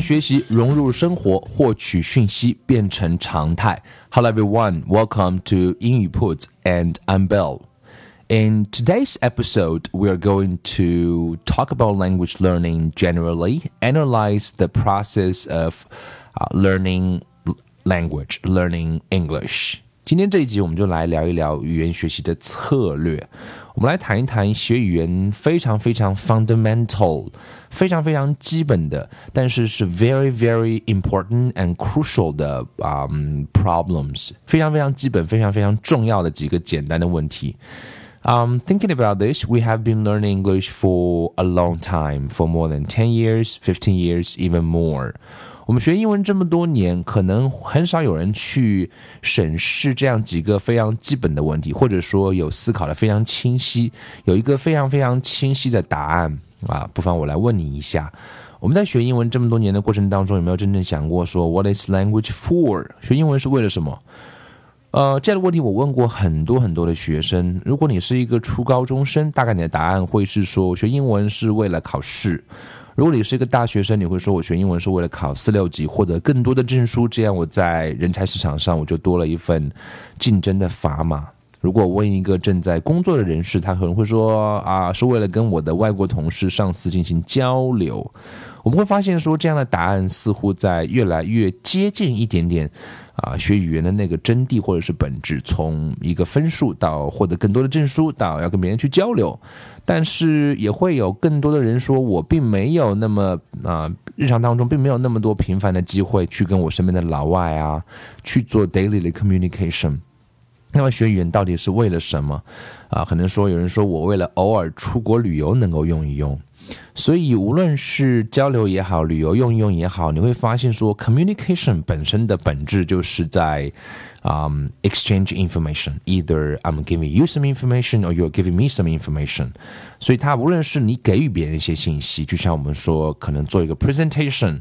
学习融入生活，获取讯息变成常态。Hello everyone, welcome to 英语 Put and I'm Bill. In today's episode, we are going to talk about language learning generally, analyze the process of uh, learning language, learning English. 今天这一集我们就来聊一聊语言学习的策略。 我们来谈一谈学语言非常非常 fundamental、非常非常基本的，但是是 very very important and crucial 的啊、um, problems，非常非常基本、非常非常重要的几个简单的问题。Um, thinking about this, we have been learning English for a long time, for more than 10 years, 15 years, even more. 我们学英文这么多年，可能很少有人去审视这样几个非常基本的问题，或者说有思考的非常清晰，有一个非常非常清晰的答案啊。不妨我来问你一下：我们在学英文这么多年的过程当中，有没有真正想过说 “What is language for？” 学英文是为了什么？呃，这样的问题我问过很多很多的学生。如果你是一个初高中生，大概你的答案会是说，学英文是为了考试。如果你是一个大学生，你会说我学英文是为了考四六级，获得更多的证书，这样我在人才市场上我就多了一份竞争的砝码。如果问一个正在工作的人士，他可能会说啊，是为了跟我的外国同事、上司进行交流。我们会发现说，这样的答案似乎在越来越接近一点点啊，学语言的那个真谛或者是本质，从一个分数到获得更多的证书，到要跟别人去交流。但是也会有更多的人说，我并没有那么啊，日常当中并没有那么多频繁的机会去跟我身边的老外啊去做 daily 的 communication。那么学语言到底是为了什么啊？可能说有人说我为了偶尔出国旅游能够用一用。所以无论是交流也好，旅游用一用也好，你会发现说，communication 本身的本质就是在。Um, exchange information. Either I'm giving you some information or you're giving me some information. 所以它无论是你给予别人一些信息，就像我们说可能做一个 presentation，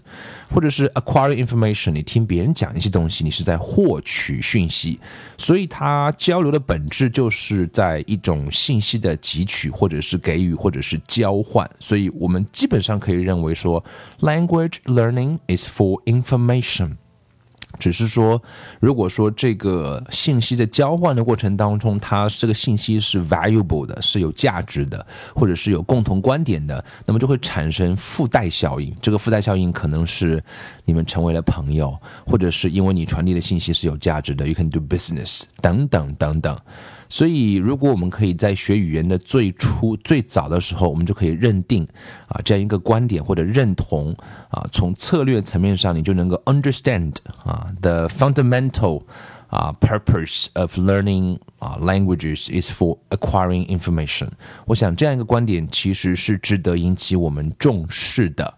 或者是 acquire information，你听别人讲一些东西，你是在获取讯息。所以它交流的本质就是在一种信息的汲取，或者是给予，或者是交换。所以我们基本上可以认为说，language learning is for information。只是说，如果说这个信息的交换的过程当中，它这个信息是 valuable 的，是有价值的，或者是有共同观点的，那么就会产生附带效应。这个附带效应可能是你们成为了朋友，或者是因为你传递的信息是有价值的，you can do business 等等等等。所以，如果我们可以在学语言的最初、最早的时候，我们就可以认定啊这样一个观点或者认同啊，从策略层面上，你就能够 understand 啊 the fundamental 啊 purpose of learning 啊 languages is for acquiring information。我想这样一个观点其实是值得引起我们重视的。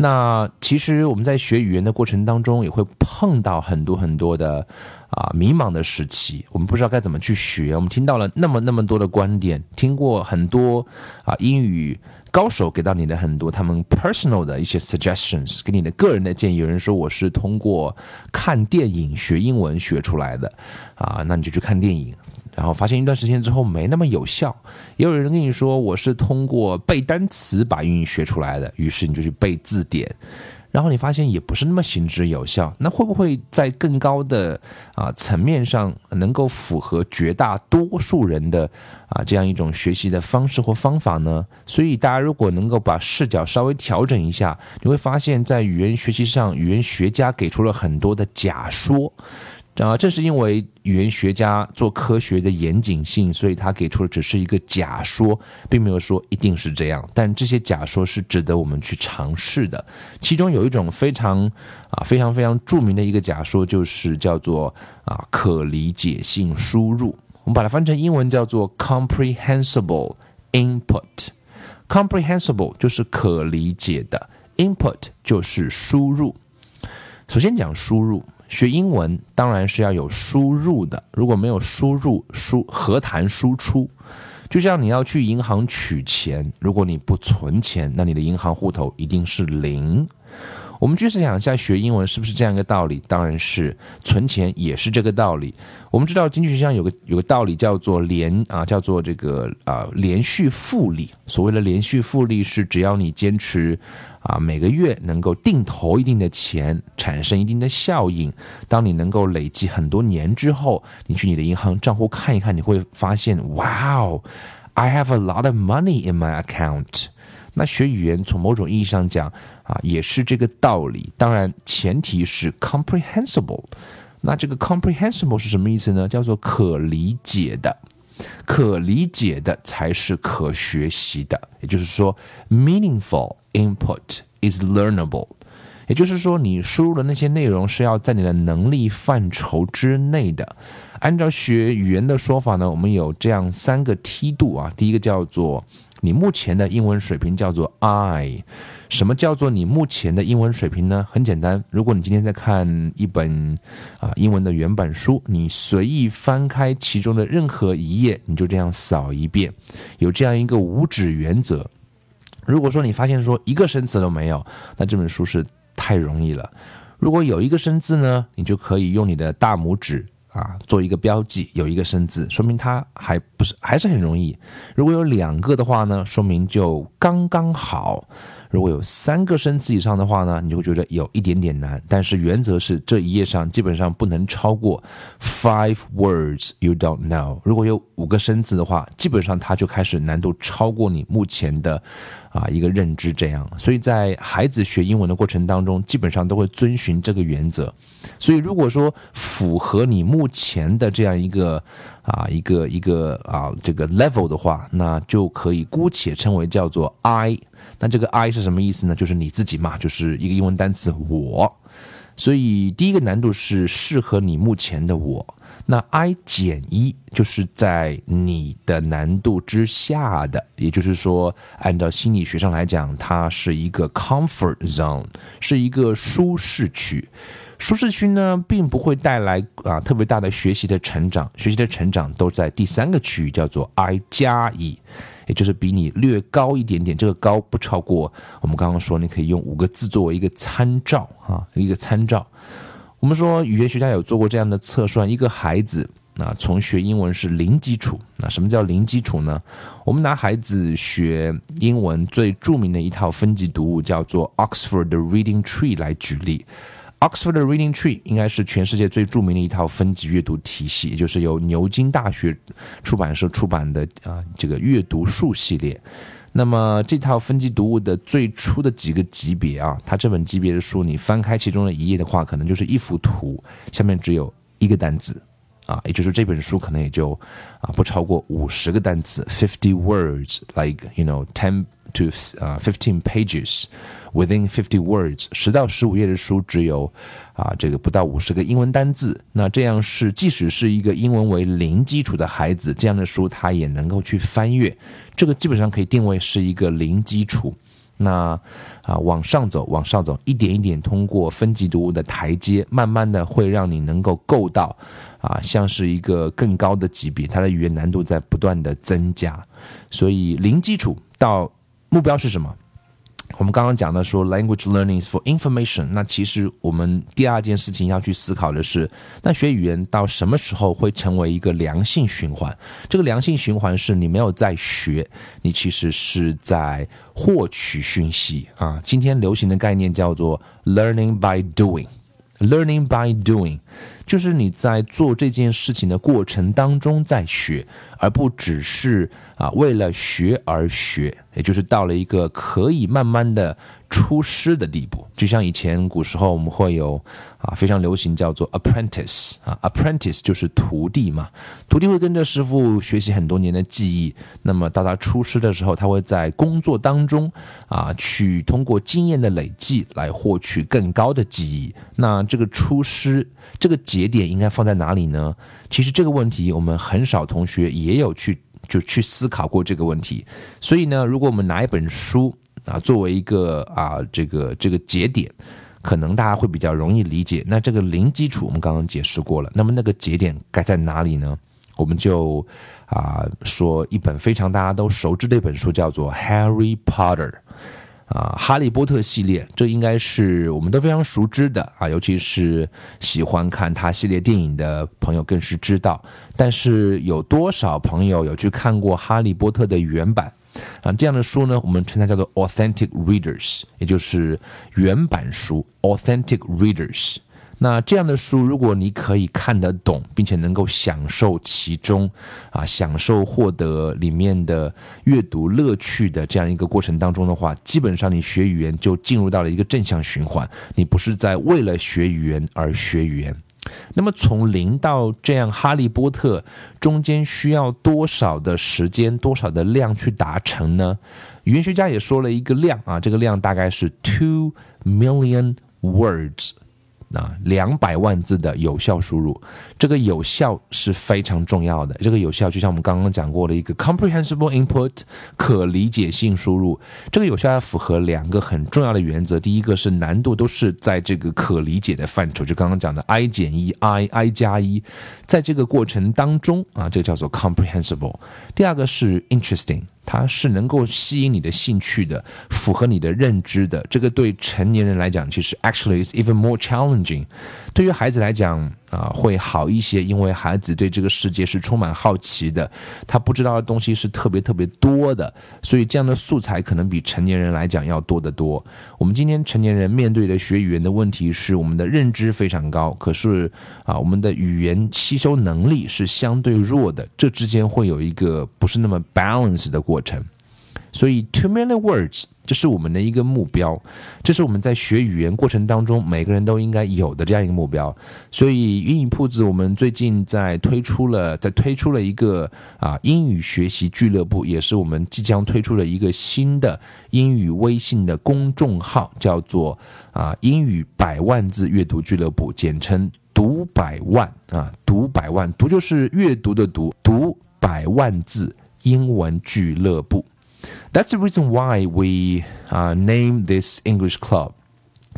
那其实我们在学语言的过程当中，也会碰到很多很多的啊迷茫的时期，我们不知道该怎么去学。我们听到了那么那么多的观点，听过很多啊英语高手给到你的很多他们 personal 的一些 suggestions，给你的个人的建议。有人说我是通过看电影学英文学出来的，啊，那你就去看电影。然后发现一段时间之后没那么有效，也有人跟你说我是通过背单词把英语学出来的，于是你就去背字典，然后你发现也不是那么行之有效。那会不会在更高的啊层面上能够符合绝大多数人的啊这样一种学习的方式或方法呢？所以大家如果能够把视角稍微调整一下，你会发现在语言学习上，语言学家给出了很多的假说。啊，正是因为语言学家做科学的严谨性，所以他给出的只是一个假说，并没有说一定是这样。但这些假说是值得我们去尝试的。其中有一种非常啊非常非常著名的一个假说，就是叫做啊可理解性输入。我们把它翻成英文叫做 comprehensible input。comprehensible 就是可理解的，input 就是输入。首先讲输入，学英文当然是要有输入的，如果没有输入，输何谈输出？就像你要去银行取钱，如果你不存钱，那你的银行户头一定是零。我们去试想一下，学英文是不是这样一个道理？当然是，存钱也是这个道理。我们知道经济学上有个有个道理叫做连啊，叫做这个啊连续复利。所谓的连续复利是，只要你坚持啊每个月能够定投一定的钱，产生一定的效应。当你能够累积很多年之后，你去你的银行账户看一看，你会发现，哇哦，I have a lot of money in my account。那学语言从某种意义上讲啊，也是这个道理。当然，前提是 comprehensible。那这个 comprehensible 是什么意思呢？叫做可理解的，可理解的才是可学习的。也就是说，meaningful input is learnable。也就是说，你输入的那些内容是要在你的能力范畴之内的。按照学语言的说法呢，我们有这样三个梯度啊。第一个叫做你目前的英文水平叫做 I，什么叫做你目前的英文水平呢？很简单，如果你今天在看一本啊英文的原版书，你随意翻开其中的任何一页，你就这样扫一遍，有这样一个五指原则。如果说你发现说一个生词都没有，那这本书是太容易了。如果有一个生字呢，你就可以用你的大拇指。啊，做一个标记，有一个生字，说明它还不是还是很容易。如果有两个的话呢，说明就刚刚好。如果有三个生词以上的话呢，你就会觉得有一点点难。但是原则是这一页上基本上不能超过 five words you don't know。如果有五个生字的话，基本上它就开始难度超过你目前的啊一个认知这样。所以在孩子学英文的过程当中，基本上都会遵循这个原则。所以如果说符合你目前的这样一个啊一个一个啊这个 level 的话，那就可以姑且称为叫做 I。那这个 I 是什么意思呢？就是你自己嘛，就是一个英文单词我。所以第一个难度是适合你目前的我。那 I 减一就是在你的难度之下的，也就是说，按照心理学上来讲，它是一个 comfort zone，是一个舒适区。舒适区呢，并不会带来啊特别大的学习的成长，学习的成长都在第三个区域，叫做 I 加一。也就是比你略高一点点，这个高不超过我们刚刚说，你可以用五个字作为一个参照啊，一个参照。我们说语言学家有做过这样的测算，一个孩子啊，从学英文是零基础。那什么叫零基础呢？我们拿孩子学英文最著名的一套分级读物叫做 Oxford Reading Tree 来举例。Oxford Reading Tree 应该是全世界最著名的一套分级阅读体系，也就是由牛津大学出版社出版的啊这个阅读树系列。那么这套分级读物的最初的几个级别啊，它这本级别的书，你翻开其中的一页的话，可能就是一幅图，下面只有一个单词啊，也就是这本书可能也就啊不超过五十个单词，fifty words，like you know ten to 啊 fifteen pages。Within fifty words，十到十五页的书只有啊，这个不到五十个英文单字。那这样是，即使是一个英文为零基础的孩子，这样的书他也能够去翻阅。这个基本上可以定位是一个零基础。那啊，往上走，往上走，一点一点通过分级读物的台阶，慢慢的会让你能够够到啊，像是一个更高的级别。它的语言难度在不断的增加，所以零基础到目标是什么？我们刚刚讲的说，language learning is for information。那其实我们第二件事情要去思考的是，那学语言到什么时候会成为一个良性循环？这个良性循环是你没有在学，你其实是在获取讯息啊。今天流行的概念叫做 learning by doing。learning by doing，就是你在做这件事情的过程当中在学，而不只是啊为了学而学，也就是到了一个可以慢慢的。出师的地步，就像以前古时候我们会有啊非常流行叫做 apprentice 啊 apprentice 就是徒弟嘛，徒弟会跟着师傅学习很多年的技艺，那么到他出师的时候，他会在工作当中啊去通过经验的累积来获取更高的技艺。那这个出师这个节点应该放在哪里呢？其实这个问题我们很少同学也也有去就去思考过这个问题。所以呢，如果我们拿一本书。啊，作为一个啊，这个这个节点，可能大家会比较容易理解。那这个零基础我们刚刚解释过了，那么那个节点该在哪里呢？我们就啊说一本非常大家都熟知的一本书，叫做《Harry Potter》啊，《哈利波特》系列，这应该是我们都非常熟知的啊，尤其是喜欢看他系列电影的朋友更是知道。但是有多少朋友有去看过《哈利波特》的原版？啊，这样的书呢，我们称它叫做 authentic readers，也就是原版书 authentic readers。那这样的书，如果你可以看得懂，并且能够享受其中，啊，享受获得里面的阅读乐趣的这样一个过程当中的话，基本上你学语言就进入到了一个正向循环。你不是在为了学语言而学语言。那么从零到这样，哈利波特中间需要多少的时间、多少的量去达成呢？语言学家也说了一个量啊，这个量大概是 two million words。啊，两百万字的有效输入，这个有效是非常重要的。这个有效就像我们刚刚讲过的一个 comprehensible input，可理解性输入。这个有效要符合两个很重要的原则，第一个是难度都是在这个可理解的范畴，就刚刚讲的 i 减一 i i 加一，在这个过程当中啊，这个叫做 comprehensible。第二个是 interesting。它是能够吸引你的兴趣的，符合你的认知的。这个对成年人来讲，其实 actually is even more challenging。对于孩子来讲啊，会好一些，因为孩子对这个世界是充满好奇的，他不知道的东西是特别特别多的，所以这样的素材可能比成年人来讲要多得多。我们今天成年人面对的学语言的问题是，我们的认知非常高，可是啊，我们的语言吸收能力是相对弱的，这之间会有一个不是那么 balance 的过程。所以，two million words，这是我们的一个目标，这是我们在学语言过程当中每个人都应该有的这样一个目标。所以，英语铺子我们最近在推出了，在推出了一个啊英语学习俱乐部，也是我们即将推出的一个新的英语微信的公众号，叫做啊英语百万字阅读俱乐部，简称读百万啊读百万读就是阅读的读，读百万字英文俱乐部。That's the reason why we uh, name this English club.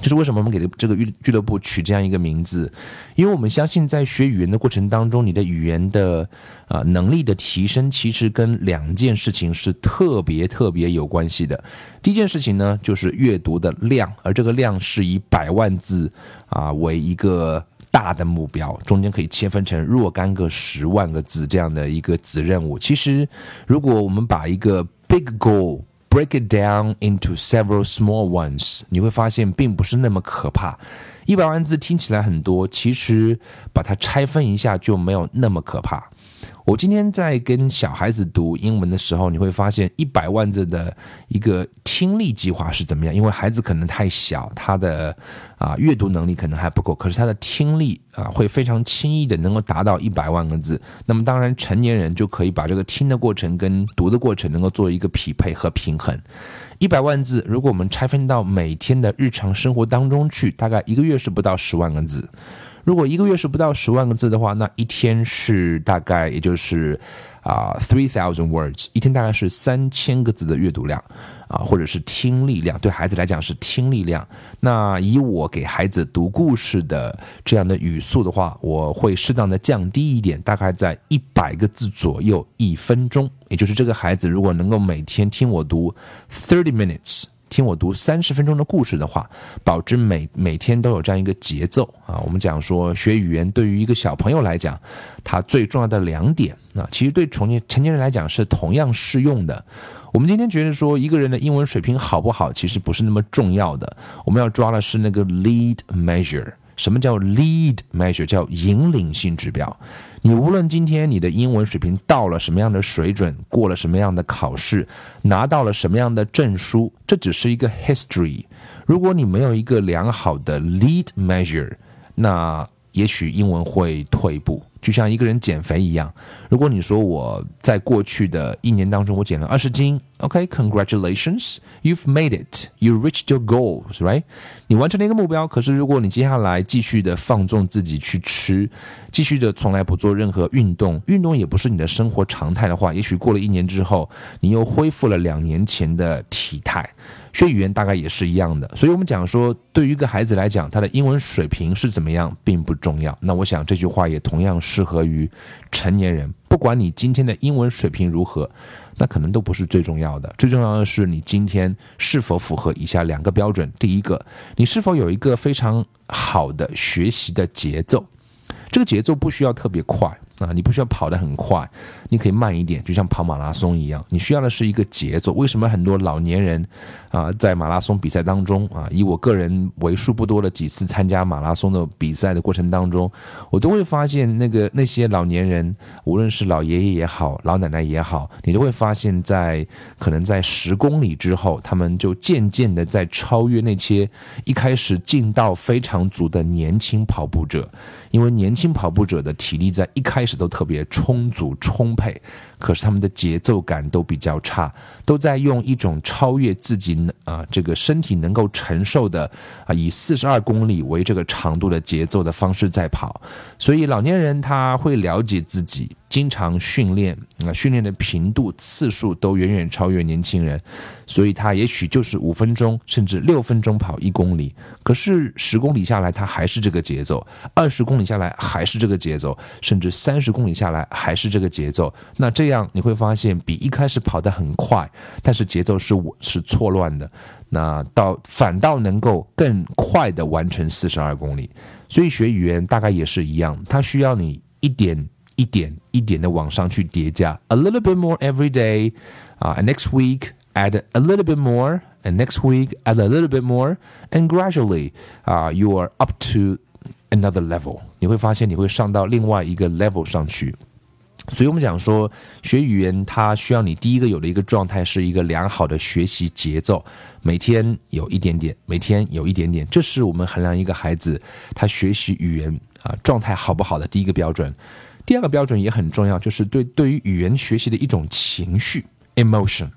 就是为什么我们给这个俱俱乐部取这样一个名字？因为我们相信，在学语言的过程当中，你的语言的啊能力的提升，其实跟两件事情是特别特别有关系的。第一件事情呢，就是阅读的量，而这个量是以百万字啊为一个大的目标，中间可以切分成若干个十万个字这样的一个子任务。其实，如果我们把一个 big goal, break it down into several small ones，你会发现并不是那么可怕。一百万字听起来很多，其实把它拆分一下就没有那么可怕。我今天在跟小孩子读英文的时候，你会发现一百万字的一个听力计划是怎么样？因为孩子可能太小，他的啊阅读能力可能还不够，可是他的听力啊会非常轻易的能够达到一百万个字。那么当然，成年人就可以把这个听的过程跟读的过程能够做一个匹配和平衡。一百万字，如果我们拆分到每天的日常生活当中去，大概一个月是不到十万个字。如果一个月是不到十万个字的话，那一天是大概也就是啊 three thousand words，一天大概是三千个字的阅读量啊，或者是听力量，对孩子来讲是听力量。那以我给孩子读故事的这样的语速的话，我会适当的降低一点，大概在一百个字左右一分钟。也就是这个孩子如果能够每天听我读 thirty minutes。听我读三十分钟的故事的话，保证每每天都有这样一个节奏啊。我们讲说学语言对于一个小朋友来讲，他最重要的两点啊，其实对成年成年人来讲是同样适用的。我们今天觉得说一个人的英文水平好不好，其实不是那么重要的，我们要抓的是那个 lead measure。什么叫 lead measure？叫引领性指标。你无论今天你的英文水平到了什么样的水准，过了什么样的考试，拿到了什么样的证书，这只是一个 history。如果你没有一个良好的 lead measure，那也许英文会退步。就像一个人减肥一样，如果你说我在过去的一年当中我减了二十斤，OK，Congratulations，you've made it，you reached your goals，right？你完成了一个目标。可是如果你接下来继续的放纵自己去吃，继续的从来不做任何运动，运动也不是你的生活常态的话，也许过了一年之后，你又恢复了两年前的体态。学语言大概也是一样的，所以我们讲说，对于一个孩子来讲，他的英文水平是怎么样并不重要。那我想这句话也同样适合于成年人。不管你今天的英文水平如何，那可能都不是最重要的。最重要的是你今天是否符合以下两个标准：第一个，你是否有一个非常好的学习的节奏，这个节奏不需要特别快。啊，你不需要跑得很快，你可以慢一点，就像跑马拉松一样。你需要的是一个节奏。为什么很多老年人啊，在马拉松比赛当中啊，以我个人为数不多的几次参加马拉松的比赛的过程当中，我都会发现那个那些老年人，无论是老爷爷也好，老奶奶也好，你都会发现，在可能在十公里之后，他们就渐渐的在超越那些一开始劲道非常足的年轻跑步者。因为年轻跑步者的体力在一开始都特别充足充沛。可是他们的节奏感都比较差，都在用一种超越自己啊这个身体能够承受的啊以四十二公里为这个长度的节奏的方式在跑，所以老年人他会了解自己，经常训练啊训练的频度次数都远远超越年轻人，所以他也许就是五分钟甚至六分钟跑一公里，可是十公里下来他还是这个节奏，二十公里下来还是这个节奏，甚至三十公里下来还是这个节奏，那这。样你会发现，比一开始跑得很快，但是节奏是是错乱的，那到反倒能够更快的完成四十二公里。所以学语言大概也是一样，它需要你一点一点一点的往上去叠加，a little bit more every day，啊，next week add a little bit more，and next week add a little bit more，and gradually，啊，you are up to another level。你会发现你会上到另外一个 level 上去。所以我们讲说，学语言它需要你第一个有的一个状态是一个良好的学习节奏，每天有一点点，每天有一点点，这是我们衡量一个孩子他学习语言啊状态好不好的第一个标准。第二个标准也很重要，就是对对于语言学习的一种情绪 emotion。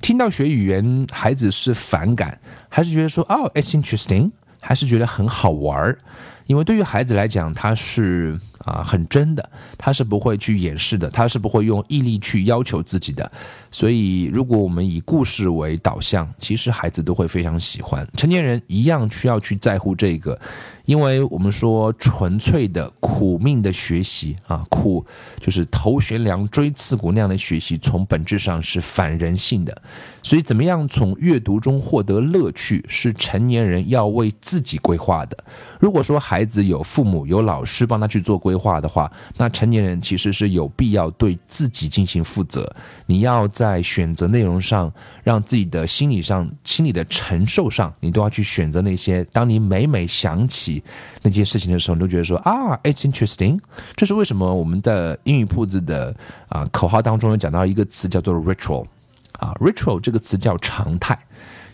听到学语言，孩子是反感，还是觉得说哦，it's interesting，还是觉得很好玩儿？因为对于孩子来讲，他是。啊，很真的，他是不会去掩饰的，他是不会用毅力去要求自己的。所以，如果我们以故事为导向，其实孩子都会非常喜欢。成年人一样需要去在乎这个。因为我们说纯粹的苦命的学习啊，苦就是头悬梁锥刺股那样的学习，从本质上是反人性的。所以，怎么样从阅读中获得乐趣，是成年人要为自己规划的。如果说孩子有父母、有老师帮他去做规划的话，那成年人其实是有必要对自己进行负责。你要在选择内容上，让自己的心理上、心理的承受上，你都要去选择那些，当你每每想起。那件事情的时候，你都觉得说啊，it's interesting。这是为什么？我们的英语铺子的啊口号当中有讲到一个词叫做 ritual，啊，ritual 这个词叫常态。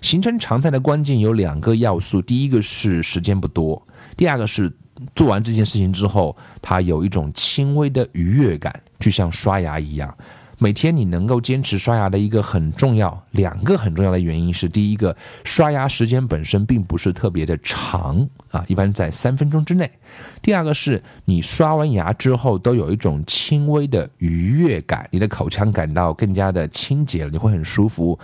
形成常态的关键有两个要素，第一个是时间不多，第二个是做完这件事情之后，它有一种轻微的愉悦感，就像刷牙一样。每天你能够坚持刷牙的一个很重要，两个很重要的原因是：第一个，刷牙时间本身并不是特别的长啊，一般在三分钟之内；第二个是你刷完牙之后都有一种轻微的愉悦感，你的口腔感到更加的清洁了，你会很舒服。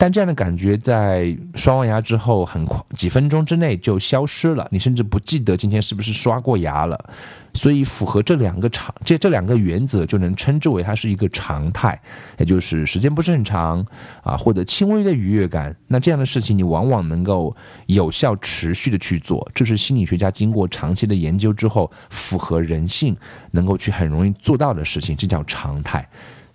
但这样的感觉在刷完牙之后，很快几分钟之内就消失了，你甚至不记得今天是不是刷过牙了。所以符合这两个常这这两个原则，就能称之为它是一个常态，也就是时间不是很长啊，或者轻微的愉悦感。那这样的事情，你往往能够有效持续的去做，这是心理学家经过长期的研究之后，符合人性能够去很容易做到的事情，这叫常态。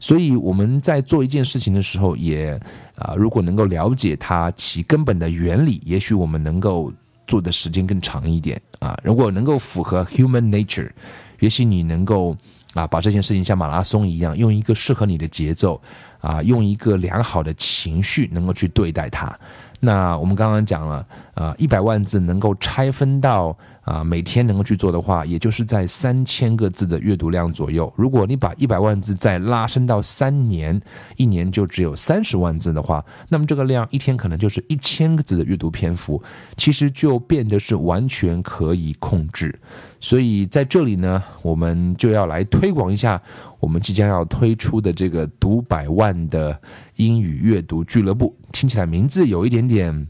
所以我们在做一件事情的时候，也啊，如果能够了解它其根本的原理，也许我们能够做的时间更长一点啊。如果能够符合 human nature，也许你能够啊把这件事情像马拉松一样，用一个适合你的节奏啊，用一个良好的情绪能够去对待它。那我们刚刚讲了，啊，一百万字能够拆分到啊每天能够去做的话，也就是在三千个字的阅读量左右。如果你把一百万字再拉伸到三年，一年就只有三十万字的话，那么这个量一天可能就是一千个字的阅读篇幅，其实就变得是完全可以控制。所以在这里呢，我们就要来推广一下我们即将要推出的这个读百万的英语阅读俱乐部。听起来名字有一点点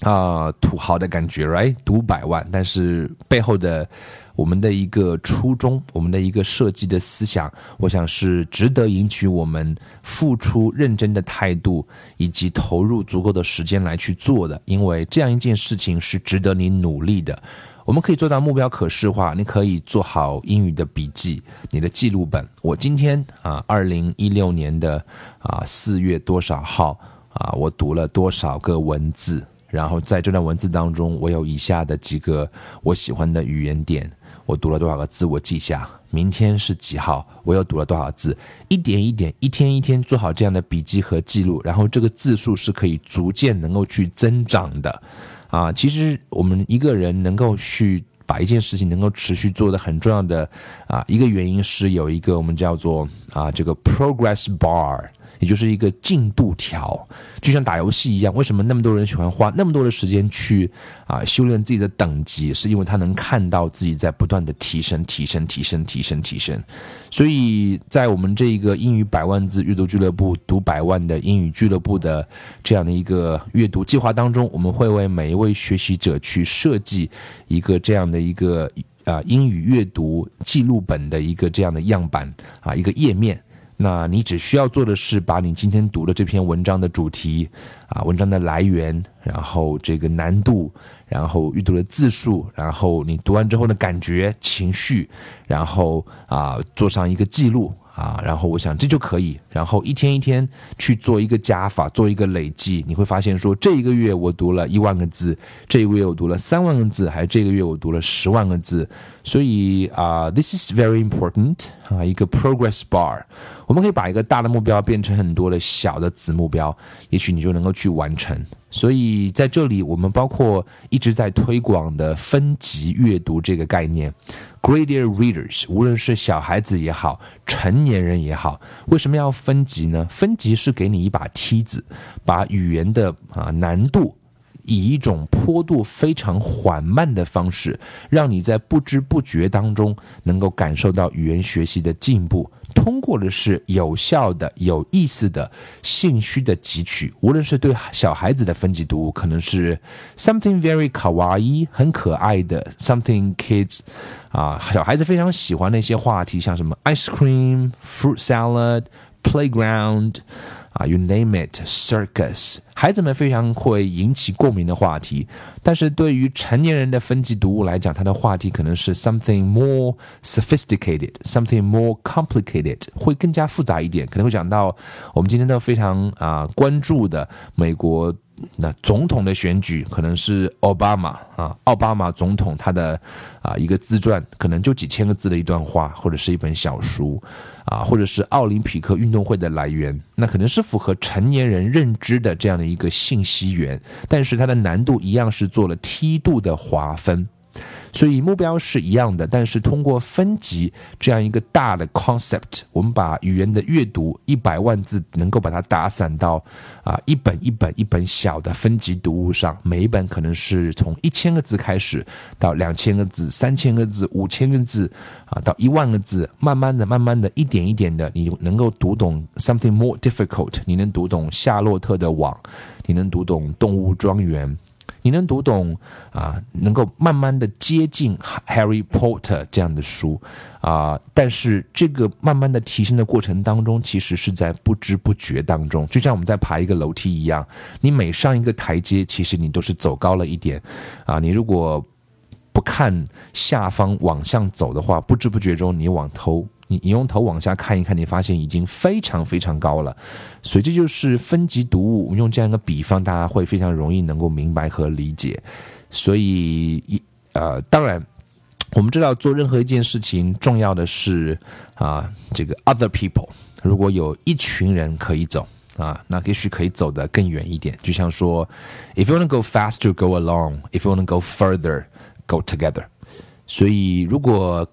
啊土豪的感觉，right？读百万，但是背后的我们的一个初衷，我们的一个设计的思想，我想是值得引起我们付出认真的态度以及投入足够的时间来去做的，因为这样一件事情是值得你努力的。我们可以做到目标可视化，你可以做好英语的笔记，你的记录本。我今天啊，二零一六年的啊四月多少号啊，我读了多少个文字？然后在这段文字当中，我有以下的几个我喜欢的语言点，我读了多少个字，我记下。明天是几号，我又读了多少字？一点一点，一天一天做好这样的笔记和记录，然后这个字数是可以逐渐能够去增长的。啊，其实我们一个人能够去把一件事情能够持续做的很重要的啊一个原因是有一个我们叫做啊这个 progress bar。也就是一个进度条，就像打游戏一样。为什么那么多人喜欢花那么多的时间去啊修炼自己的等级？是因为他能看到自己在不断的提升、提升、提升、提升、提升。所以在我们这一个英语百万字阅读俱乐部、读百万的英语俱乐部的这样的一个阅读计划当中，我们会为每一位学习者去设计一个这样的一个啊英语阅读记录本的一个这样的样板啊一个页面。那你只需要做的是把你今天读的这篇文章的主题，啊，文章的来源，然后这个难度，然后阅读的字数，然后你读完之后的感觉、情绪，然后啊，做上一个记录。啊，然后我想这就可以，然后一天一天去做一个加法，做一个累计，你会发现说这一个月我读了一万个字，这一个月我读了三万个字，还是这个月我读了十万个字，所以啊，this is very important 啊，一个 progress bar，我们可以把一个大的目标变成很多的小的子目标，也许你就能够去完成。所以在这里，我们包括一直在推广的分级阅读这个概念。Graded readers，无论是小孩子也好，成年人也好，为什么要分级呢？分级是给你一把梯子，把语言的啊难度以一种坡度非常缓慢的方式，让你在不知不觉当中能够感受到语言学习的进步。通过的是有效的、有意思的兴趣的汲取。无论是对小孩子的分级读物，可能是 something very kawaii 很可爱的 something kids 啊，小孩子非常喜欢那些话题，像什么 ice cream、fruit salad、playground。啊，you name it，circus，孩子们非常会引起共鸣的话题，但是对于成年人的分级读物来讲，它的话题可能是 something more sophisticated，something more complicated，会更加复杂一点，可能会讲到我们今天都非常啊关注的美国。那总统的选举可能是奥巴马啊，奥巴马总统他的啊一个自传，可能就几千个字的一段话，或者是一本小书，啊，或者是奥林匹克运动会的来源，那可能是符合成年人认知的这样的一个信息源，但是它的难度一样是做了梯度的划分。所以目标是一样的，但是通过分级这样一个大的 concept，我们把语言的阅读一百万字能够把它打散到啊一本一本一本小的分级读物上，每一本可能是从一千个字开始，到两千个字、三千个字、五千个字啊，到一万个字，慢慢的、慢慢的一点一点的，你能够读懂 something more difficult，你能读懂《夏洛特的网》，你能读懂《动物庄园》。你能读懂啊，能够慢慢的接近《Harry Potter》这样的书啊，但是这个慢慢的提升的过程当中，其实是在不知不觉当中，就像我们在爬一个楼梯一样，你每上一个台阶，其实你都是走高了一点啊。你如果不看下方往上走的话，不知不觉中你往头。你你用头往下看一看，你发现已经非常非常高了，所以这就是分级读物。我们用这样一个比方，大家会非常容易能够明白和理解。所以一呃，当然我们知道做任何一件事情，重要的是啊，这个 other people。如果有一群人可以走啊，那也许可以走得更远一点。就像说，if you want to go faster, go along. If you want to go further, go together. 所以如果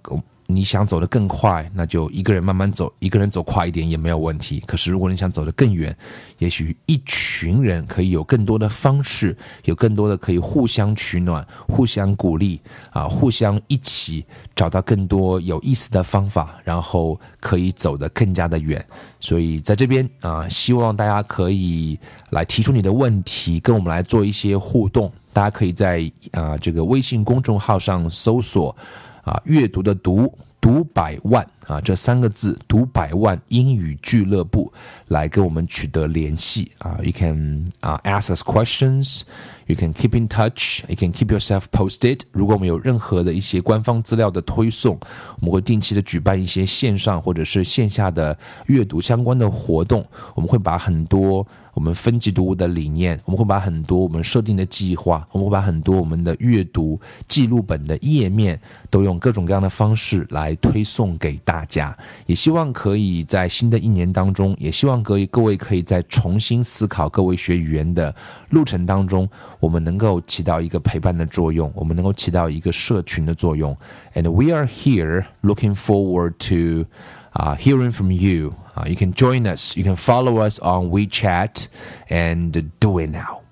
你想走得更快，那就一个人慢慢走，一个人走快一点也没有问题。可是如果你想走得更远，也许一群人可以有更多的方式，有更多的可以互相取暖、互相鼓励啊，互相一起找到更多有意思的方法，然后可以走得更加的远。所以在这边啊，希望大家可以来提出你的问题，跟我们来做一些互动。大家可以在啊这个微信公众号上搜索。啊，阅读的读读百万。啊，这三个字读百万英语俱乐部来跟我们取得联系啊。You can 啊 ask us questions, you can keep in touch, you can keep yourself posted。如果我们有任何的一些官方资料的推送，我们会定期的举办一些线上或者是线下的阅读相关的活动。我们会把很多。我们分级读物的理念，我们会把很多我们设定的计划，我们会把很多我们的阅读记录本的页面，都用各种各样的方式来推送给大大家。也希望可以在新的一年当中，也希望各位各位可以在重新思考各位学语言的路程当中，我们能够起到一个陪伴的作用，我们能够起到一个社群的作用。And we are here looking forward to. uh, hearing from you. Uh, you can join us. You can follow us on WeChat and do it now.